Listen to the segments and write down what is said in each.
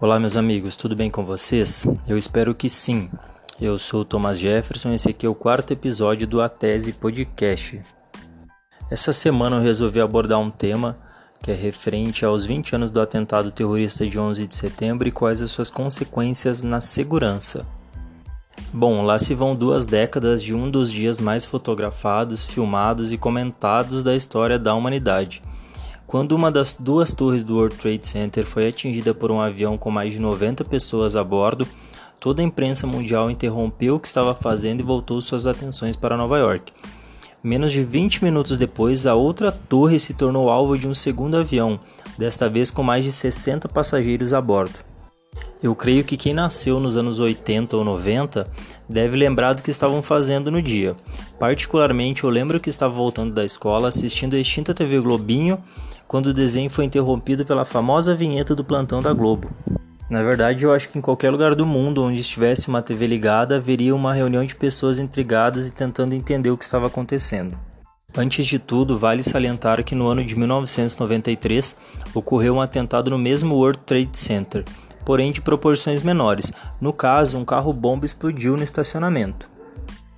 Olá, meus amigos, tudo bem com vocês? Eu espero que sim. Eu sou o Thomas Jefferson e esse aqui é o quarto episódio do A Tese Podcast. Essa semana eu resolvi abordar um tema que é referente aos 20 anos do atentado terrorista de 11 de setembro e quais as suas consequências na segurança. Bom, lá se vão duas décadas de um dos dias mais fotografados, filmados e comentados da história da humanidade – quando uma das duas torres do World Trade Center foi atingida por um avião com mais de 90 pessoas a bordo, toda a imprensa mundial interrompeu o que estava fazendo e voltou suas atenções para Nova York. Menos de 20 minutos depois, a outra torre se tornou alvo de um segundo avião, desta vez com mais de 60 passageiros a bordo. Eu creio que quem nasceu nos anos 80 ou 90 deve lembrar do que estavam fazendo no dia. Particularmente, eu lembro que estava voltando da escola assistindo a extinta TV Globinho quando o desenho foi interrompido pela famosa vinheta do plantão da Globo. Na verdade, eu acho que em qualquer lugar do mundo onde estivesse uma TV ligada, haveria uma reunião de pessoas intrigadas e tentando entender o que estava acontecendo. Antes de tudo, vale salientar que no ano de 1993 ocorreu um atentado no mesmo World Trade Center, porém de proporções menores. No caso, um carro-bomba explodiu no estacionamento.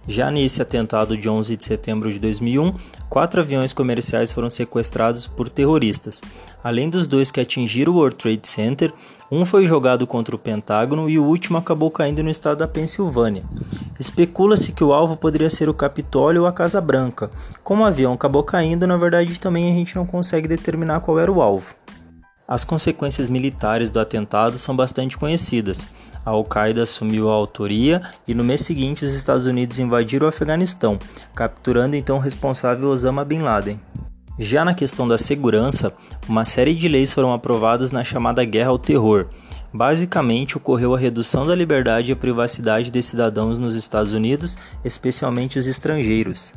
Já nesse atentado de 11 de setembro de 2001, quatro aviões comerciais foram sequestrados por terroristas. Além dos dois que atingiram o World Trade Center, um foi jogado contra o Pentágono e o último acabou caindo no estado da Pensilvânia. Especula-se que o alvo poderia ser o Capitólio ou a Casa Branca. Como o avião acabou caindo, na verdade também a gente não consegue determinar qual era o alvo. As consequências militares do atentado são bastante conhecidas. A Al-Qaeda assumiu a autoria e no mês seguinte os Estados Unidos invadiram o Afeganistão, capturando então o responsável Osama Bin Laden. Já na questão da segurança, uma série de leis foram aprovadas na chamada Guerra ao Terror. Basicamente, ocorreu a redução da liberdade e privacidade de cidadãos nos Estados Unidos, especialmente os estrangeiros.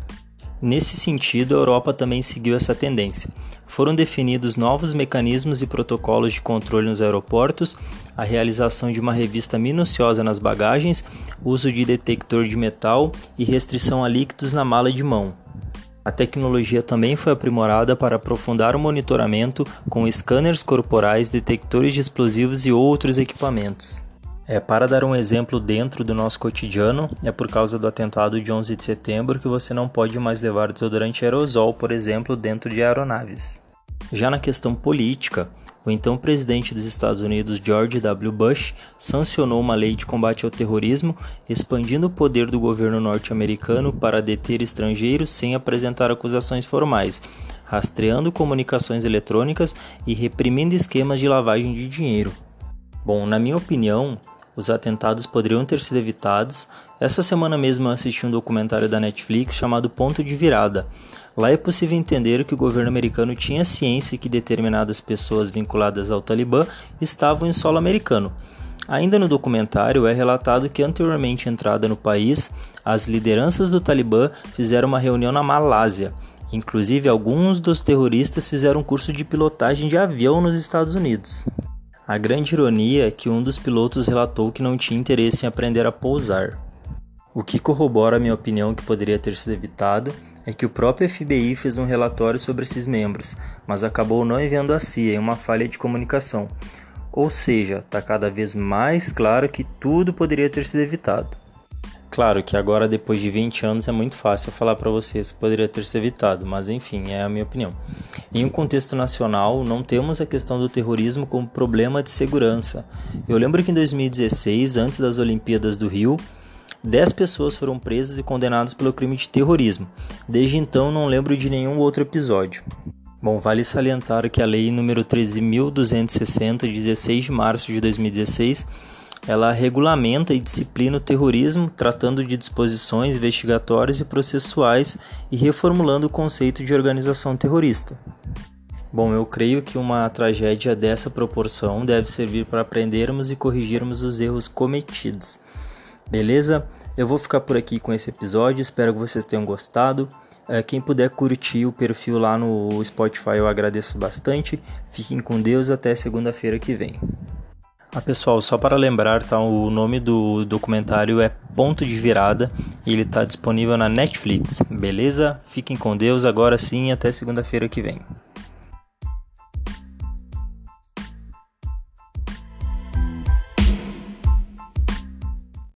Nesse sentido, a Europa também seguiu essa tendência. Foram definidos novos mecanismos e protocolos de controle nos aeroportos, a realização de uma revista minuciosa nas bagagens, uso de detector de metal e restrição a líquidos na mala de mão. A tecnologia também foi aprimorada para aprofundar o monitoramento com scanners corporais, detectores de explosivos e outros equipamentos. É, para dar um exemplo dentro do nosso cotidiano, é por causa do atentado de 11 de setembro que você não pode mais levar desodorante aerosol, por exemplo, dentro de aeronaves. Já na questão política, o então presidente dos Estados Unidos, George W. Bush, sancionou uma lei de combate ao terrorismo, expandindo o poder do governo norte-americano para deter estrangeiros sem apresentar acusações formais, rastreando comunicações eletrônicas e reprimindo esquemas de lavagem de dinheiro. Bom, na minha opinião, os atentados poderiam ter sido evitados. Essa semana mesmo eu assisti um documentário da Netflix chamado Ponto de Virada. Lá é possível entender que o governo americano tinha ciência que determinadas pessoas vinculadas ao Talibã estavam em solo americano. Ainda no documentário é relatado que anteriormente entrada no país, as lideranças do Talibã fizeram uma reunião na Malásia. Inclusive, alguns dos terroristas fizeram um curso de pilotagem de avião nos Estados Unidos. A grande ironia é que um dos pilotos relatou que não tinha interesse em aprender a pousar. O que corrobora a minha opinião que poderia ter sido evitado é que o próprio FBI fez um relatório sobre esses membros, mas acabou não enviando a CIA em uma falha de comunicação. Ou seja, está cada vez mais claro que tudo poderia ter sido evitado. Claro que agora, depois de 20 anos, é muito fácil falar para vocês que poderia ter sido evitado, mas enfim, é a minha opinião. Em um contexto nacional, não temos a questão do terrorismo como problema de segurança. Eu lembro que em 2016, antes das Olimpíadas do Rio, 10 pessoas foram presas e condenadas pelo crime de terrorismo. Desde então, não lembro de nenhum outro episódio. Bom, vale salientar que a Lei nº 13.260, de 16 de março de 2016, ela regulamenta e disciplina o terrorismo, tratando de disposições investigatórias e processuais e reformulando o conceito de organização terrorista. Bom, eu creio que uma tragédia dessa proporção deve servir para aprendermos e corrigirmos os erros cometidos. Beleza? Eu vou ficar por aqui com esse episódio, espero que vocês tenham gostado. É, quem puder curtir o perfil lá no Spotify eu agradeço bastante. Fiquem com Deus até segunda-feira que vem. Ah, pessoal, só para lembrar, tá? O nome do documentário é Ponto de Virada e ele está disponível na Netflix, beleza? Fiquem com Deus agora sim até segunda-feira que vem.